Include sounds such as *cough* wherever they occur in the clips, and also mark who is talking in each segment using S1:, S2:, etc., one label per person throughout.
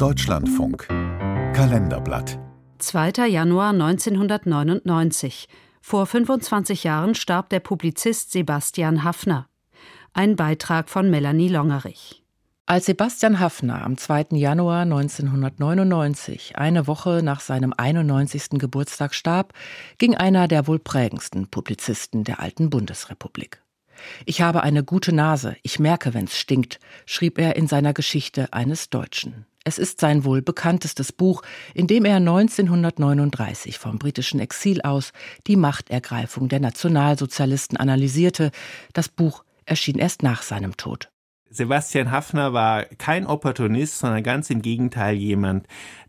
S1: Deutschlandfunk Kalenderblatt
S2: 2. Januar 1999. Vor 25 Jahren starb der Publizist Sebastian Haffner. Ein Beitrag von Melanie Longerich.
S3: Als Sebastian Haffner am 2. Januar 1999, eine Woche nach seinem 91. Geburtstag starb, ging einer der wohl prägendsten Publizisten der alten Bundesrepublik. Ich habe eine gute Nase, ich merke, wenn's stinkt, schrieb er in seiner Geschichte eines Deutschen. Es ist sein wohl bekanntestes Buch, in dem er 1939 vom britischen Exil aus die Machtergreifung der Nationalsozialisten analysierte. Das Buch erschien erst nach seinem Tod.
S4: Sebastian Haffner war kein Opportunist, sondern ganz im Gegenteil jemand,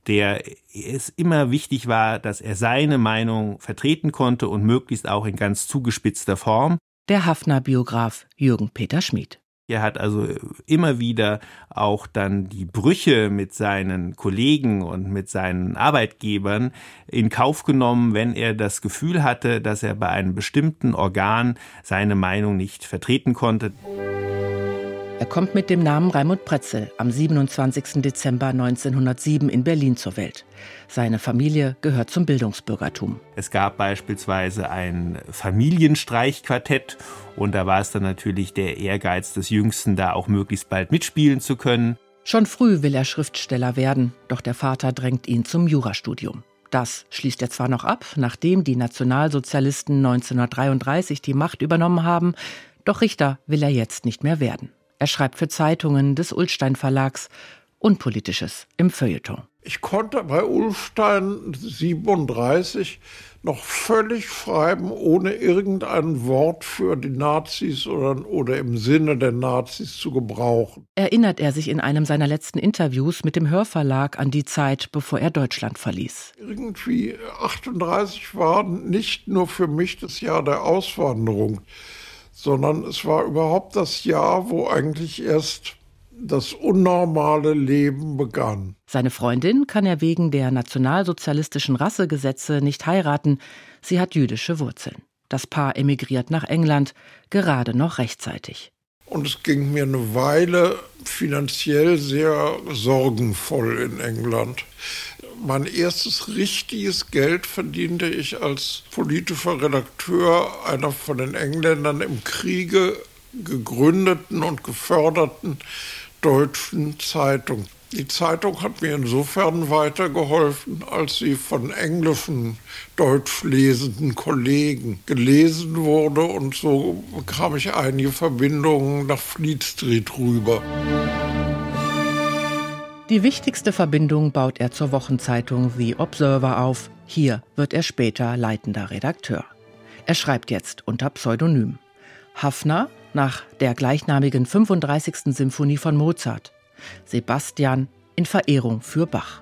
S4: der es immer wichtig war, dass er seine Meinung vertreten konnte und möglichst auch in ganz zugespitzter Form
S3: der Hafner-Biograf Jürgen Peter Schmid.
S4: Er hat also immer wieder auch dann die Brüche mit seinen Kollegen und mit seinen Arbeitgebern in Kauf genommen, wenn er das Gefühl hatte, dass er bei einem bestimmten Organ seine Meinung nicht vertreten konnte.
S3: Er kommt mit dem Namen Raimund Pretzel am 27. Dezember 1907 in Berlin zur Welt. Seine Familie gehört zum Bildungsbürgertum.
S4: Es gab beispielsweise ein Familienstreichquartett und da war es dann natürlich der Ehrgeiz des Jüngsten, da auch möglichst bald mitspielen zu können.
S3: Schon früh will er Schriftsteller werden, doch der Vater drängt ihn zum Jurastudium. Das schließt er zwar noch ab, nachdem die Nationalsozialisten 1933 die Macht übernommen haben, doch Richter will er jetzt nicht mehr werden. Er schreibt für Zeitungen des Ulstein Verlags Unpolitisches im Feuilleton.
S5: Ich konnte bei Ulstein 37 noch völlig schreiben, ohne irgendein Wort für die Nazis oder, oder im Sinne der Nazis zu gebrauchen.
S3: Erinnert er sich in einem seiner letzten Interviews mit dem Hörverlag an die Zeit, bevor er Deutschland verließ.
S5: Irgendwie 38 war nicht nur für mich das Jahr der Auswanderung sondern es war überhaupt das Jahr, wo eigentlich erst das unnormale Leben begann.
S3: Seine Freundin kann er wegen der nationalsozialistischen Rassegesetze nicht heiraten. Sie hat jüdische Wurzeln. Das Paar emigriert nach England, gerade noch rechtzeitig.
S5: Und es ging mir eine Weile finanziell sehr sorgenvoll in England. Mein erstes richtiges Geld verdiente ich als politischer Redakteur einer von den Engländern im Kriege gegründeten und geförderten deutschen Zeitung. Die Zeitung hat mir insofern weitergeholfen, als sie von englischen, deutsch lesenden Kollegen gelesen wurde und so bekam ich einige Verbindungen nach Fleet Street rüber.
S3: Die wichtigste Verbindung baut er zur Wochenzeitung The Observer auf. Hier wird er später leitender Redakteur. Er schreibt jetzt unter Pseudonym. Hafner nach der gleichnamigen 35. Symphonie von Mozart. Sebastian in Verehrung für Bach.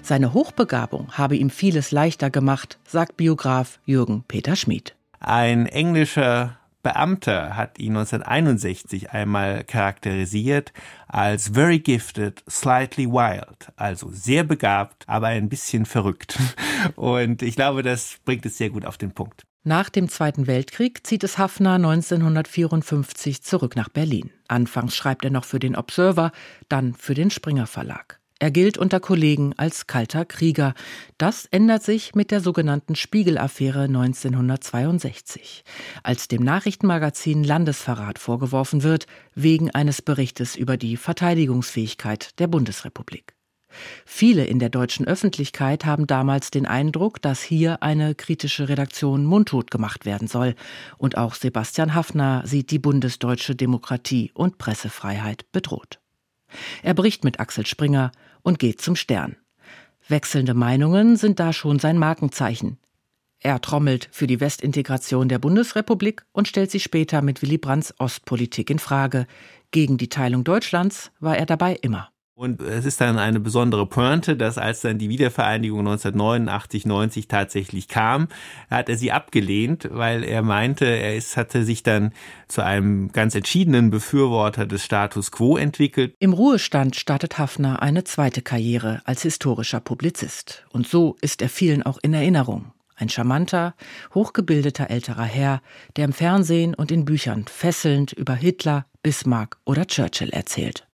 S3: Seine Hochbegabung habe ihm vieles leichter gemacht, sagt Biograf Jürgen Peter Schmid.
S4: Ein englischer Beamter hat ihn 1961 einmal charakterisiert als very gifted, slightly wild, also sehr begabt, aber ein bisschen verrückt. *laughs* Und ich glaube, das bringt es sehr gut auf den Punkt.
S3: Nach dem Zweiten Weltkrieg zieht es Hafner 1954 zurück nach Berlin. Anfangs schreibt er noch für den Observer, dann für den Springer Verlag. Er gilt unter Kollegen als kalter Krieger. Das ändert sich mit der sogenannten Spiegel-Affäre 1962, als dem Nachrichtenmagazin Landesverrat vorgeworfen wird, wegen eines Berichtes über die Verteidigungsfähigkeit der Bundesrepublik. Viele in der deutschen Öffentlichkeit haben damals den Eindruck, dass hier eine kritische Redaktion mundtot gemacht werden soll. Und auch Sebastian Haffner sieht die bundesdeutsche Demokratie und Pressefreiheit bedroht. Er bricht mit Axel Springer und geht zum Stern. Wechselnde Meinungen sind da schon sein Markenzeichen. Er trommelt für die Westintegration der Bundesrepublik und stellt sich später mit Willy Brandts Ostpolitik in Frage. Gegen die Teilung Deutschlands war er dabei immer.
S4: Und es ist dann eine besondere Pointe, dass als dann die Wiedervereinigung 1989, 90 tatsächlich kam, hat er sie abgelehnt, weil er meinte, er ist, hatte sich dann zu einem ganz entschiedenen Befürworter des Status quo entwickelt.
S3: Im Ruhestand startet Hafner eine zweite Karriere als historischer Publizist. Und so ist er vielen auch in Erinnerung. Ein charmanter, hochgebildeter älterer Herr, der im Fernsehen und in Büchern fesselnd über Hitler, Bismarck oder Churchill erzählt.